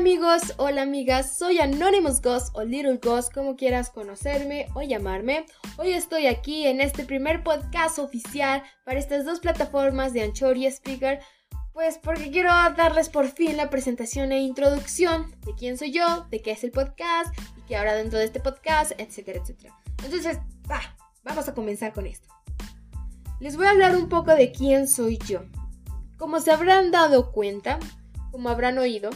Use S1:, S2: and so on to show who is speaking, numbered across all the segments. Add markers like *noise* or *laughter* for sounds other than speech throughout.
S1: amigos, hola amigas, soy Anonymous Ghost o Little Ghost, como quieras conocerme o llamarme. Hoy estoy aquí en este primer podcast oficial para estas dos plataformas de Anchor y Speaker, pues porque quiero darles por fin la presentación e introducción de quién soy yo, de qué es el podcast y qué habrá dentro de este podcast, etcétera, etcétera. Entonces, va, vamos a comenzar con esto. Les voy a hablar un poco de quién soy yo. Como se habrán dado cuenta, como habrán oído,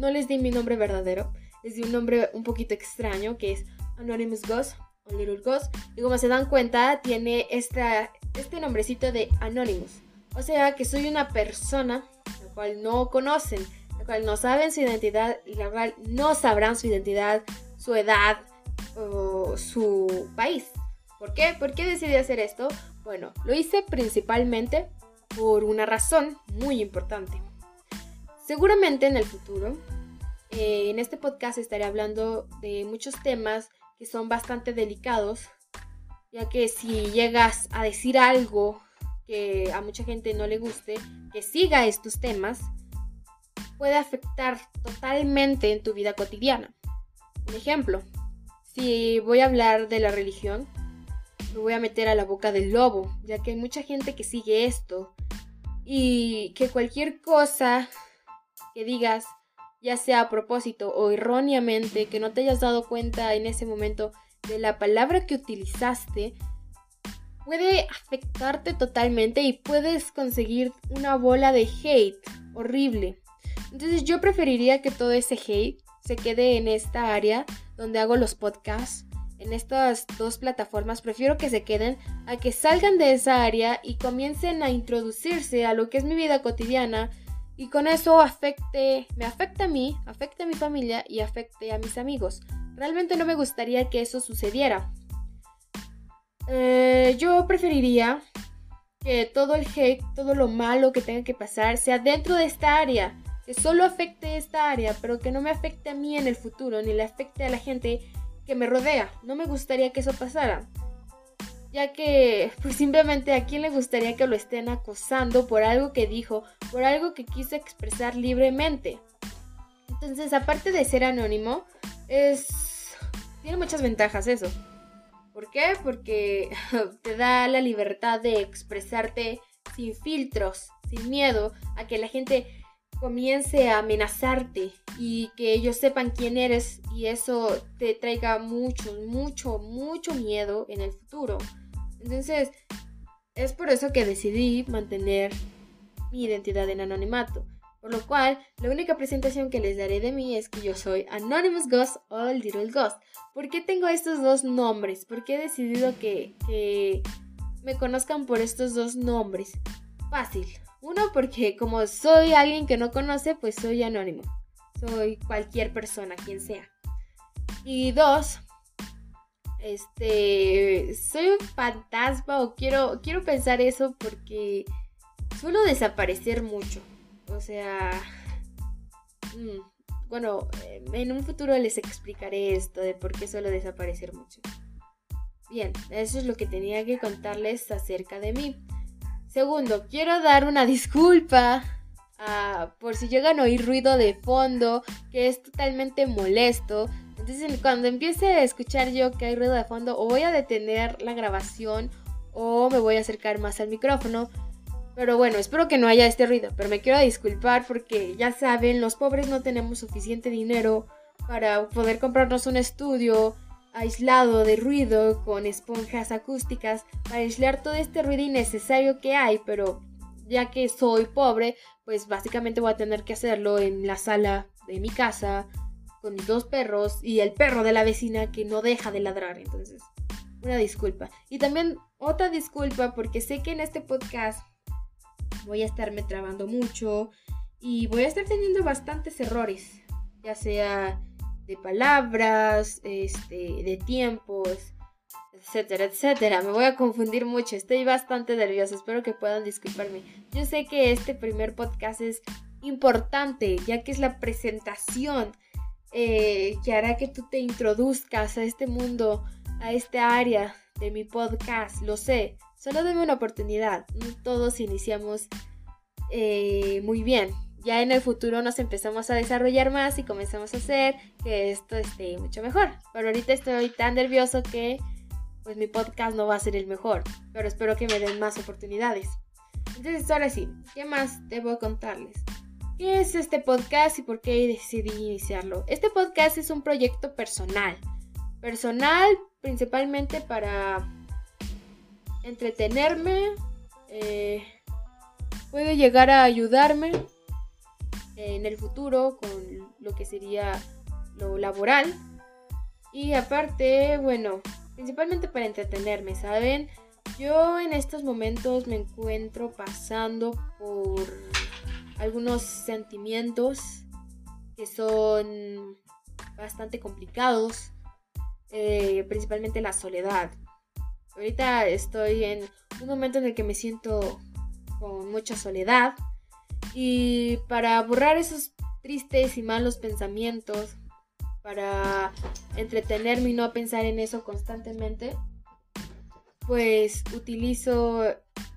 S1: no les di mi nombre verdadero, les di un nombre un poquito extraño que es Anonymous Ghost o Little Ghost. Y como se dan cuenta, tiene esta, este nombrecito de Anonymous. O sea que soy una persona la cual no conocen, la cual no saben su identidad y la cual no sabrán su identidad, su edad o su país. ¿Por qué? ¿Por qué decidí hacer esto? Bueno, lo hice principalmente por una razón muy importante. Seguramente en el futuro, eh, en este podcast estaré hablando de muchos temas que son bastante delicados, ya que si llegas a decir algo que a mucha gente no le guste, que siga estos temas, puede afectar totalmente en tu vida cotidiana. Un ejemplo, si voy a hablar de la religión, me voy a meter a la boca del lobo, ya que hay mucha gente que sigue esto y que cualquier cosa que digas, ya sea a propósito o erróneamente, que no te hayas dado cuenta en ese momento de la palabra que utilizaste, puede afectarte totalmente y puedes conseguir una bola de hate horrible. Entonces yo preferiría que todo ese hate se quede en esta área donde hago los podcasts. En estas dos plataformas prefiero que se queden a que salgan de esa área y comiencen a introducirse a lo que es mi vida cotidiana, y con eso afecte, me afecta a mí, afecte a mi familia y afecte a mis amigos. Realmente no me gustaría que eso sucediera. Eh, yo preferiría que todo el hate, todo lo malo que tenga que pasar sea dentro de esta área, que solo afecte esta área, pero que no me afecte a mí en el futuro, ni le afecte a la gente que me rodea. No me gustaría que eso pasara ya que pues simplemente a quién le gustaría que lo estén acosando por algo que dijo, por algo que quiso expresar libremente. Entonces, aparte de ser anónimo, es tiene muchas ventajas eso. ¿Por qué? Porque *laughs* te da la libertad de expresarte sin filtros, sin miedo a que la gente comience a amenazarte y que ellos sepan quién eres y eso te traiga mucho, mucho, mucho miedo en el futuro. Entonces, es por eso que decidí mantener mi identidad en anonimato. Por lo cual, la única presentación que les daré de mí es que yo soy Anonymous Ghost o Little Ghost. ¿Por qué tengo estos dos nombres? ¿Por qué he decidido que, que me conozcan por estos dos nombres? Fácil. Uno, porque como soy alguien que no conoce, pues soy anónimo. Soy cualquier persona, quien sea. Y dos, este, soy un fantasma o quiero, quiero pensar eso porque suelo desaparecer mucho. O sea, mm, bueno, en un futuro les explicaré esto de por qué suelo desaparecer mucho. Bien, eso es lo que tenía que contarles acerca de mí. Segundo, quiero dar una disculpa ah, por si llegan a oír ruido de fondo, que es totalmente molesto. Cuando empiece a escuchar yo que hay ruido de fondo, o voy a detener la grabación o me voy a acercar más al micrófono. Pero bueno, espero que no haya este ruido. Pero me quiero disculpar porque ya saben, los pobres no tenemos suficiente dinero para poder comprarnos un estudio aislado de ruido con esponjas acústicas para aislar todo este ruido innecesario que hay. Pero ya que soy pobre, pues básicamente voy a tener que hacerlo en la sala de mi casa con mis dos perros y el perro de la vecina que no deja de ladrar. Entonces, una disculpa. Y también otra disculpa porque sé que en este podcast voy a estarme trabando mucho y voy a estar teniendo bastantes errores, ya sea de palabras, este, de tiempos, etcétera, etcétera. Me voy a confundir mucho, estoy bastante nerviosa, espero que puedan disculparme. Yo sé que este primer podcast es importante, ya que es la presentación eh, que hará que tú te introduzcas a este mundo, a esta área de mi podcast. Lo sé, solo dame una oportunidad. Todos iniciamos eh, muy bien. ya en el futuro nos empezamos a desarrollar más y comenzamos a hacer que esto esté mucho mejor. Pero ahorita estoy tan nervioso que pues mi podcast no va a ser el mejor, pero espero que me den más oportunidades. Entonces ahora sí, ¿qué más debo contarles? ¿Qué es este podcast y por qué decidí iniciarlo? Este podcast es un proyecto personal. Personal principalmente para entretenerme, eh, puede llegar a ayudarme en el futuro con lo que sería lo laboral. Y aparte, bueno, principalmente para entretenerme, ¿saben? Yo en estos momentos me encuentro pasando por algunos sentimientos que son bastante complicados, eh, principalmente la soledad. Ahorita estoy en un momento en el que me siento con mucha soledad y para borrar esos tristes y malos pensamientos, para entretenerme y no pensar en eso constantemente, pues utilizo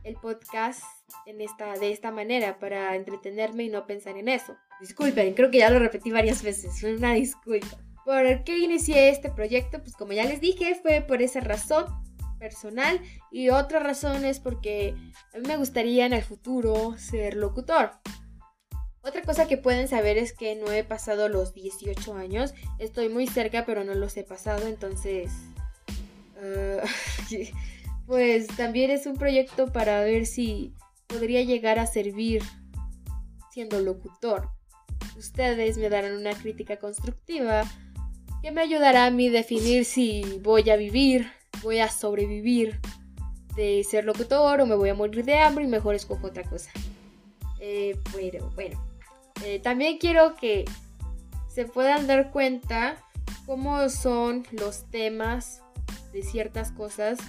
S1: el podcast en esta, de esta manera para entretenerme y no pensar en eso. Disculpen, creo que ya lo repetí varias veces, una disculpa. ¿Por qué inicié este proyecto? Pues como ya les dije, fue por esa razón personal y otra razón es porque a mí me gustaría en el futuro ser locutor. Otra cosa que pueden saber es que no he pasado los 18 años. Estoy muy cerca, pero no los he pasado. Entonces, ah, *laughs* pues también es un proyecto para ver si podría llegar a servir siendo locutor. Ustedes me darán una crítica constructiva que me ayudará a mí definir si voy a vivir voy a sobrevivir de ser locutor o me voy a morir de hambre y mejor escojo otra cosa. Eh, pero bueno, eh, también quiero que se puedan dar cuenta cómo son los temas de ciertas cosas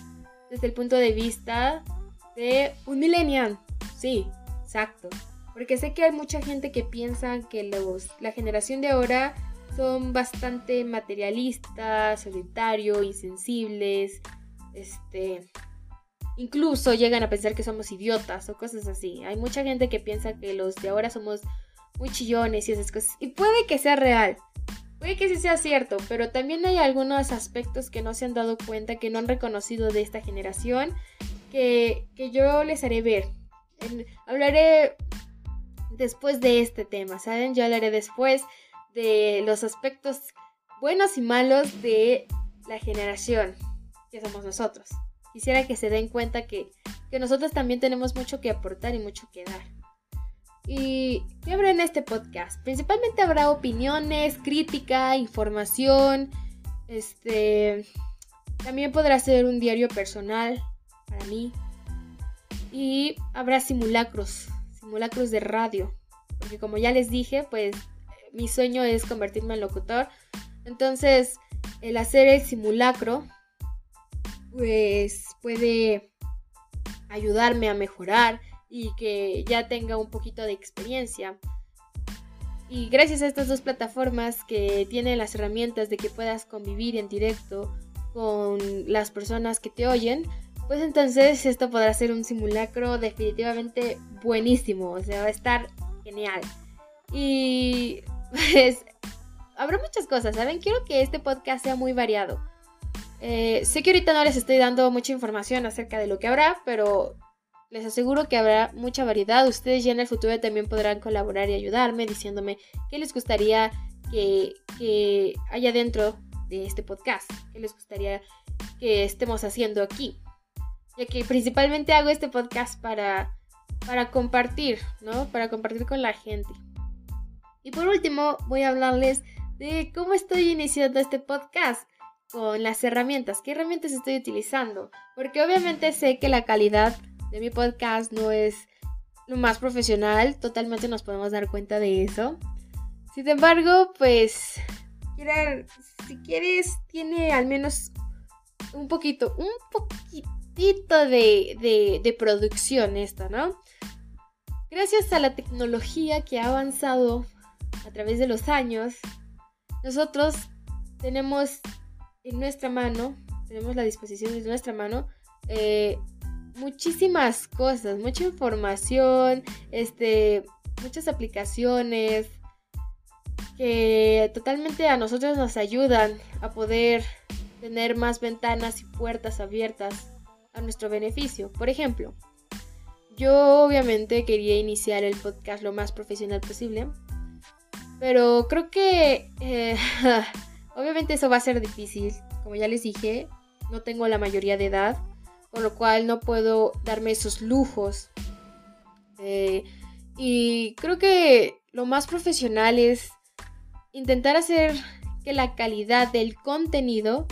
S1: desde el punto de vista de un millennial. Sí, exacto. Porque sé que hay mucha gente que piensa que los, la generación de ahora son bastante materialistas, solitarios, insensibles, este, incluso llegan a pensar que somos idiotas o cosas así. Hay mucha gente que piensa que los de ahora somos muy chillones y esas cosas. Y puede que sea real, puede que sí sea cierto, pero también hay algunos aspectos que no se han dado cuenta, que no han reconocido de esta generación, que, que yo les haré ver. hablaré después de este tema, ¿saben? Yo hablaré después de los aspectos buenos y malos de la generación que somos nosotros. Quisiera que se den cuenta que, nosotros también tenemos mucho que aportar y mucho que dar. ¿Y qué habrá en este podcast? Principalmente habrá opiniones, crítica, información. Este. También podrá ser un diario personal mí. Y habrá simulacros, simulacros de radio. Porque como ya les dije, pues mi sueño es convertirme en locutor. Entonces, el hacer el simulacro, pues puede ayudarme a mejorar y que ya tenga un poquito de experiencia. Y gracias a estas dos plataformas que tienen las herramientas de que puedas convivir en directo con las personas que te oyen, pues entonces esto podrá ser un simulacro definitivamente buenísimo, o sea, va a estar genial. Y pues habrá muchas cosas, ¿saben? Quiero que este podcast sea muy variado. Eh, sé que ahorita no les estoy dando mucha información acerca de lo que habrá, pero les aseguro que habrá mucha variedad. Ustedes ya en el futuro también podrán colaborar y ayudarme diciéndome qué les gustaría que, que haya dentro de este podcast, qué les gustaría que estemos haciendo aquí. Ya que principalmente hago este podcast para, para compartir, ¿no? Para compartir con la gente. Y por último, voy a hablarles de cómo estoy iniciando este podcast con las herramientas. ¿Qué herramientas estoy utilizando? Porque obviamente sé que la calidad de mi podcast no es lo más profesional, totalmente nos podemos dar cuenta de eso. Sin embargo, pues, si quieres, tiene al menos un poquito, un poquitito de, de, producción esto, ¿no? Gracias a la tecnología que ha avanzado a través de los años, nosotros tenemos en nuestra mano, tenemos la disposición de nuestra mano, eh, muchísimas cosas, mucha información, este, muchas aplicaciones que totalmente a nosotros nos ayudan a poder tener más ventanas y puertas abiertas a nuestro beneficio. Por ejemplo, yo obviamente quería iniciar el podcast lo más profesional posible, pero creo que eh, *laughs* obviamente eso va a ser difícil. Como ya les dije, no tengo la mayoría de edad, con lo cual no puedo darme esos lujos. Eh, y creo que lo más profesional es intentar hacer que la calidad del contenido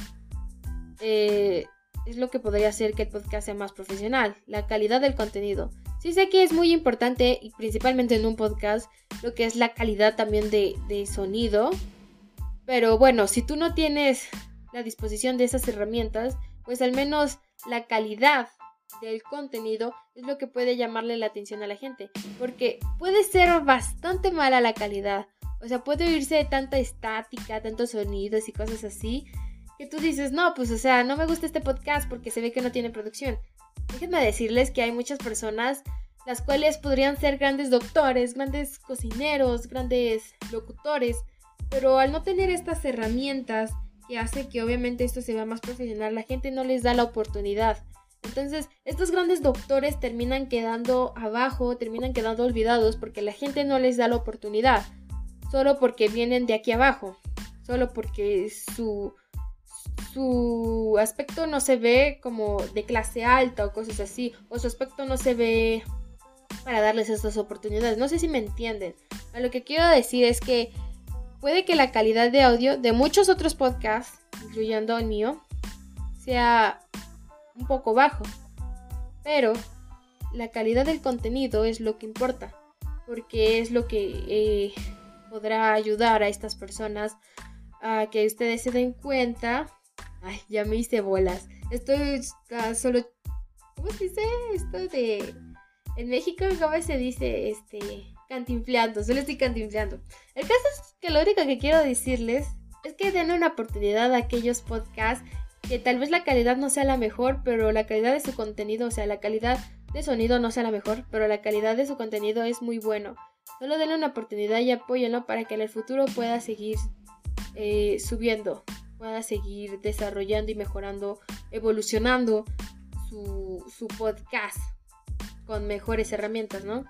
S1: eh, es lo que podría hacer que el podcast sea más profesional, la calidad del contenido. Sí sé que es muy importante, y principalmente en un podcast, lo que es la calidad también de, de sonido. Pero bueno, si tú no tienes la disposición de esas herramientas, pues al menos la calidad del contenido es lo que puede llamarle la atención a la gente. Porque puede ser bastante mala la calidad. O sea, puede oírse tanta estática, tantos sonidos y cosas así, tú dices, no, pues o sea, no me gusta este podcast porque se ve que no tiene producción. Déjenme decirles que hay muchas personas las cuales podrían ser grandes doctores, grandes cocineros, grandes locutores, pero al no tener estas herramientas que hace que obviamente esto se vea más profesional, la gente no les da la oportunidad. Entonces, estos grandes doctores terminan quedando abajo, terminan quedando olvidados porque la gente no les da la oportunidad, solo porque vienen de aquí abajo, solo porque su su aspecto no se ve como de clase alta o cosas así, o su aspecto no se ve para darles estas oportunidades. No sé si me entienden. Lo que quiero decir es que puede que la calidad de audio de muchos otros podcasts, incluyendo el mío, sea un poco bajo. Pero la calidad del contenido es lo que importa, porque es lo que eh, podrá ayudar a estas personas a que ustedes se den cuenta Ay, ya me hice bolas. Estoy solo. ¿Cómo se dice esto de. En México, ¿cómo se dice? Este. Cantinfleando, solo estoy cantinfleando. El caso es que lo único que quiero decirles es que den una oportunidad a aquellos podcasts que tal vez la calidad no sea la mejor, pero la calidad de su contenido, o sea, la calidad de sonido no sea la mejor, pero la calidad de su contenido es muy bueno. Solo denle una oportunidad y apóyenlo para que en el futuro pueda seguir eh, subiendo pueda seguir desarrollando y mejorando, evolucionando su, podcast con mejores herramientas, ¿no?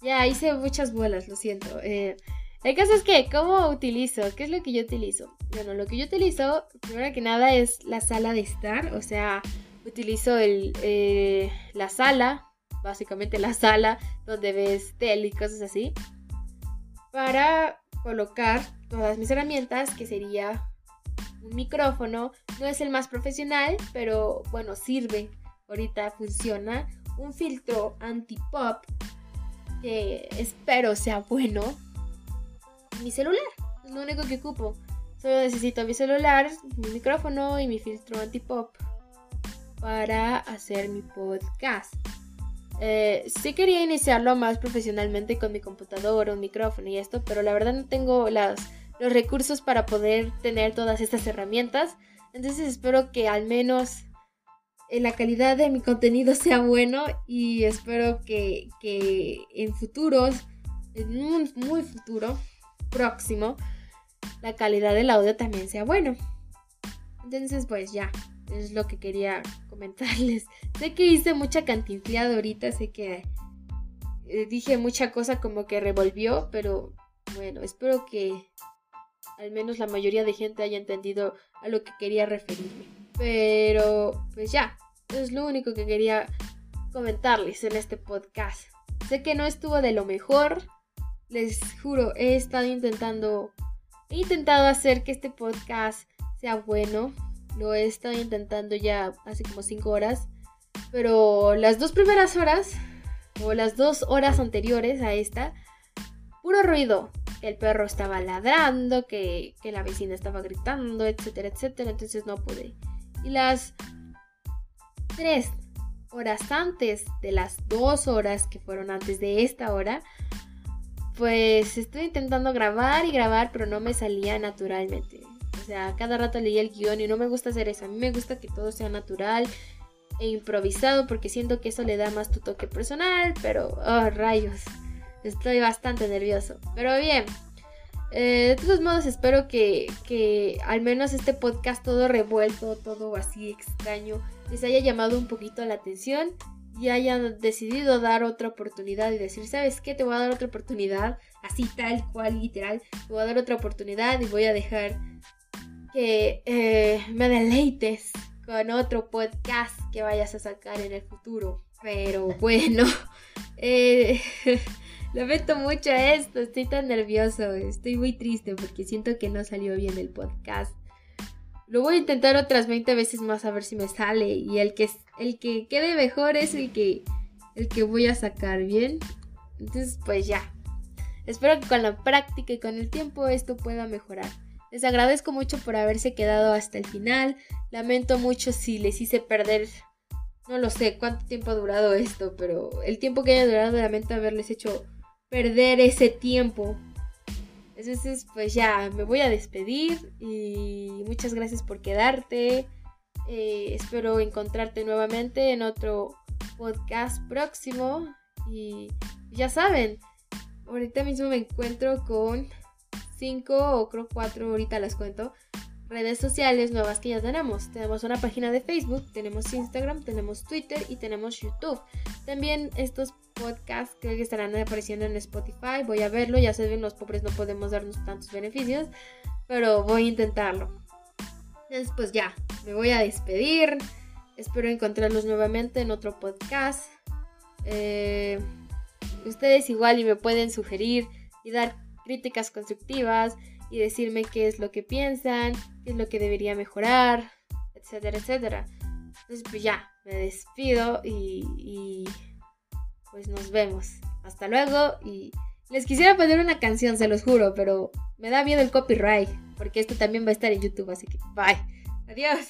S1: Ya hice muchas bolas, lo siento. Eh, el caso es que, ¿cómo utilizo? ¿Qué es lo que yo utilizo? Bueno, lo que yo utilizo, primero que nada, es la sala de estar. O sea, utilizo el, eh, la sala, básicamente la sala donde ves tele y cosas así, para colocar todas mis herramientas, que sería un micrófono. No es el más profesional, pero bueno, sirve. Ahorita funciona. Un filtro anti-pop que espero sea bueno. Mi celular, es lo único que ocupo. Solo necesito mi celular, mi micrófono y mi filtro anti-pop para hacer mi podcast. Eh, sí quería iniciarlo más profesionalmente con mi computadora, un micrófono y esto, pero la verdad no tengo las los recursos para poder tener todas estas herramientas. Entonces espero que al menos la calidad de mi contenido sea bueno y espero que, en futuros, en un muy futuro próximo, la calidad del audio también sea bueno. Entonces pues ya, es lo que quería comentarles. *laughs* Sé que hice mucha cantinfleada ahorita, sé que eh, dije mucha cosa como que revolvió, pero bueno, espero que al menos la mayoría de gente haya entendido a lo que quería referirme. Pero, pues ya, es lo único que quería comentarles en este podcast. Sé que no estuvo de lo mejor, les juro, he estado intentando, he intentado hacer que este podcast sea bueno. Lo he estado intentando ya hace como 5 horas. Pero las dos primeras horas, o las dos horas anteriores a esta, puro ruido, el perro estaba ladrando, que, la vecina estaba gritando, etcétera, etcétera. Entonces no pude. Y las tres horas antes de las dos horas que fueron antes de esta hora, pues estoy intentando grabar y grabar, pero no me salía naturalmente. O sea, cada rato leía el guion y no me gusta hacer eso. A mí me gusta que todo sea natural e improvisado porque siento que eso le da más tu toque personal, pero, oh, rayos. Estoy bastante nervioso. Pero bien. Eh, de todos modos, espero que, que al menos este podcast todo revuelto, todo así extraño, les haya llamado un poquito la atención y hayan decidido dar otra oportunidad y decir, ¿sabes qué? Te voy a dar otra oportunidad, así tal cual, literal, te voy a dar otra oportunidad y voy a dejar que eh, me deleites con otro podcast que vayas a sacar en el futuro. Pero bueno, *laughs* eh, lamento mucho esto, estoy tan nervioso, estoy muy triste porque siento que no salió bien el podcast. Lo voy a intentar otras 20 veces más a ver si me sale y el que, el que quede mejor es el que, el que voy a sacar bien. Entonces pues ya. Espero que con la práctica y con el tiempo esto pueda mejorar. Les agradezco mucho por haberse quedado hasta el final. Lamento mucho si les hice perder no lo sé cuánto tiempo ha durado esto, pero el tiempo que haya durado lamento haberles hecho perder ese tiempo. Entonces, pues ya, me voy a despedir y muchas gracias por quedarte. Eh, espero encontrarte nuevamente en otro podcast próximo. Y ya saben, ahorita mismo me encuentro con cinco o creo cuatro, ahorita las cuento, redes sociales nuevas que ya tenemos. Tenemos una página de Facebook, tenemos Instagram, tenemos Twitter y tenemos YouTube. También estos podcasts creo que estarán apareciendo en Spotify. Voy a verlo, ya saben, los pobres no podemos darnos tantos beneficios, pero voy a intentarlo. Entonces, pues ya, me voy a despedir. Espero encontrarlos nuevamente en otro podcast. Eh, ustedes igual y me pueden sugerir y dar críticas constructivas y decirme qué es lo que piensan, qué es lo que debería mejorar, etcétera, etcétera. Entonces, pues ya, me despido y, y pues nos vemos. Hasta luego y les quisiera poner una canción, se los juro, pero me da miedo el copyright, porque esto también va a estar en YouTube, así que bye. Adiós.